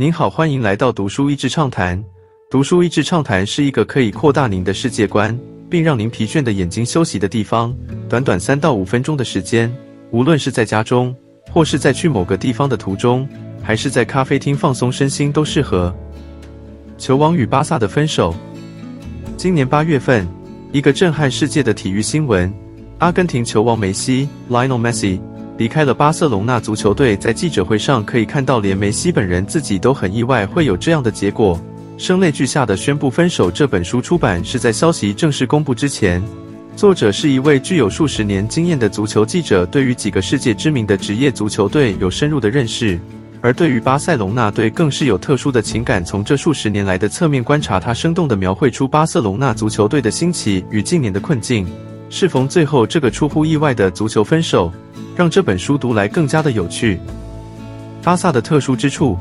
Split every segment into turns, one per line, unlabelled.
您好，欢迎来到读书益智畅谈。读书益智畅谈是一个可以扩大您的世界观，并让您疲倦的眼睛休息的地方。短短三到五分钟的时间，无论是在家中，或是在去某个地方的途中，还是在咖啡厅放松身心，都适合。球王与巴萨的分手。今年八月份，一个震撼世界的体育新闻：阿根廷球王梅西 （Lionel Messi）。离开了巴塞隆纳足球队，在记者会上可以看到，连梅西本人自己都很意外会有这样的结果，声泪俱下的宣布分手。这本书出版是在消息正式公布之前。作者是一位具有数十年经验的足球记者，对于几个世界知名的职业足球队有深入的认识，而对于巴塞隆纳队更是有特殊的情感。从这数十年来的侧面观察，他生动地描绘出巴塞隆纳足球队的兴起与近年的困境。适逢最后这个出乎意外的足球分手，让这本书读来更加的有趣。巴萨的特殊之处，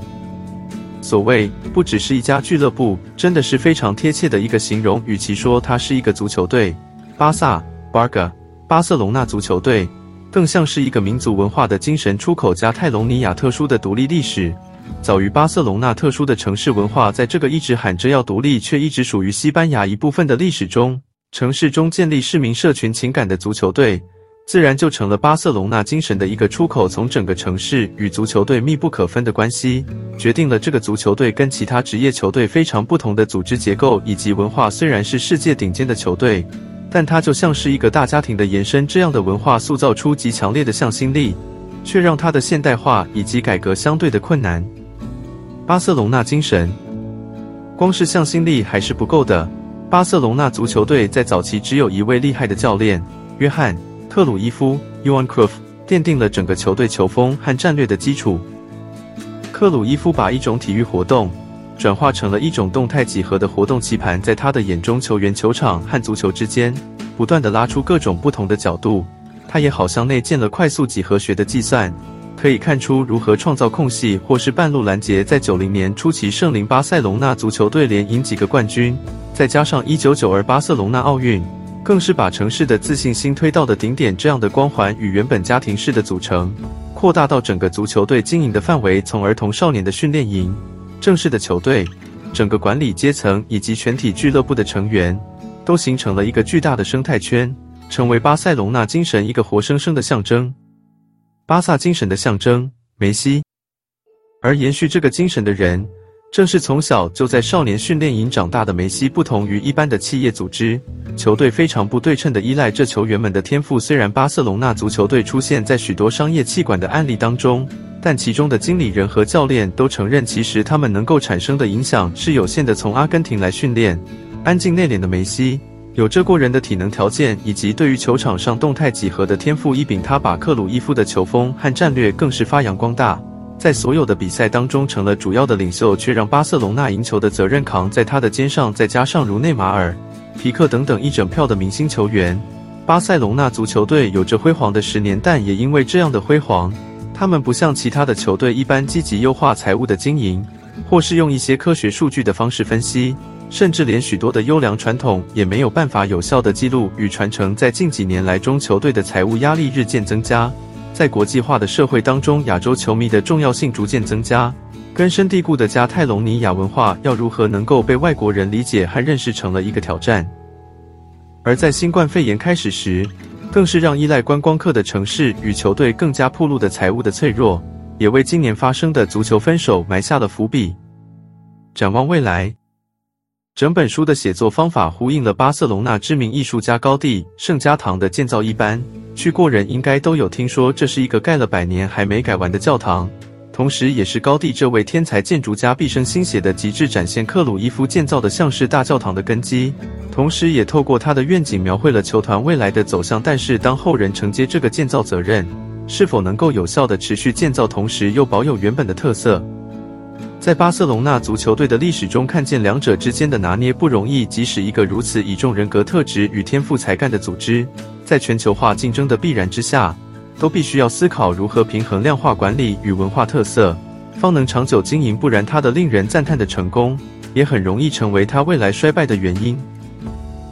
所谓不只是一家俱乐部，真的是非常贴切的一个形容。与其说它是一个足球队，巴萨 （Barca） 巴塞隆纳足球队，更像是一个民族文化的精神出口。加泰隆尼亚特殊的独立历史，早于巴塞隆纳特殊的城市文化，在这个一直喊着要独立，却一直属于西班牙一部分的历史中。城市中建立市民社群情感的足球队，自然就成了巴塞隆纳精神的一个出口。从整个城市与足球队密不可分的关系，决定了这个足球队跟其他职业球队非常不同的组织结构以及文化。虽然是世界顶尖的球队，但它就像是一个大家庭的延伸。这样的文化塑造出极强烈的向心力，却让它的现代化以及改革相对的困难。巴塞隆纳精神，光是向心力还是不够的。巴塞隆纳足球队在早期只有一位厉害的教练约翰·克鲁伊夫 （Johan c r u f f 奠定了整个球队球风和战略的基础。克鲁伊夫把一种体育活动转化成了一种动态几何的活动棋盘，在他的眼中，球员、球场和足球之间不断的拉出各种不同的角度。他也好像内建了快速几何学的计算，可以看出如何创造空隙或是半路拦截。在九零年初期，圣灵巴塞隆纳足球队连赢几个冠军。再加上一九九二巴塞隆纳奥运，更是把城市的自信心推到的顶点。这样的光环与原本家庭式的组成，扩大到整个足球队经营的范围，从儿童少年的训练营、正式的球队、整个管理阶层以及全体俱乐部的成员，都形成了一个巨大的生态圈，成为巴塞隆纳精神一个活生生的象征。巴萨精神的象征，梅西，而延续这个精神的人。正是从小就在少年训练营长大的梅西，不同于一般的企业组织球队，非常不对称的依赖这球员们的天赋。虽然巴塞隆纳足球队出现在许多商业气管的案例当中，但其中的经理人和教练都承认，其实他们能够产生的影响是有限的。从阿根廷来训练，安静内敛的梅西，有着过人的体能条件以及对于球场上动态几何的天赋异禀，他把克鲁伊夫的球风和战略更是发扬光大。在所有的比赛当中成了主要的领袖，却让巴塞隆纳赢球的责任扛在他的肩上。再加上如内马尔、皮克等等一整票的明星球员，巴塞隆纳足球队有着辉煌的十年。但也因为这样的辉煌，他们不像其他的球队一般积极优化财务的经营，或是用一些科学数据的方式分析，甚至连许多的优良传统也没有办法有效的记录与传承。在近几年来中，球队的财务压力日渐增加。在国际化的社会当中，亚洲球迷的重要性逐渐增加，根深蒂固的加泰隆尼亚文化要如何能够被外国人理解和认识，成了一个挑战。而在新冠肺炎开始时，更是让依赖观光客的城市与球队更加暴露的财务的脆弱，也为今年发生的足球分手埋下了伏笔。展望未来。整本书的写作方法呼应了巴塞隆纳知名艺术家高地圣家堂的建造一般，去过人应该都有听说，这是一个盖了百年还没改完的教堂，同时也是高地这位天才建筑家毕生心血的极致展现。克鲁伊夫建造的像是大教堂的根基，同时也透过他的愿景描绘了球团未来的走向。但是，当后人承接这个建造责任，是否能够有效的持续建造，同时又保有原本的特色？在巴塞隆纳足球队的历史中，看见两者之间的拿捏不容易。即使一个如此倚重人格特质与天赋才干的组织，在全球化竞争的必然之下，都必须要思考如何平衡量化管理与文化特色，方能长久经营。不然，他的令人赞叹的成功，也很容易成为他未来衰败的原因。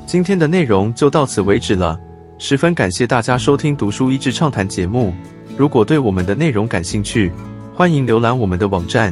今天的内容就到此为止了，十分感谢大家收听《读书益智畅谈》节目。如果对我们的内容感兴趣，欢迎浏览我们的网站。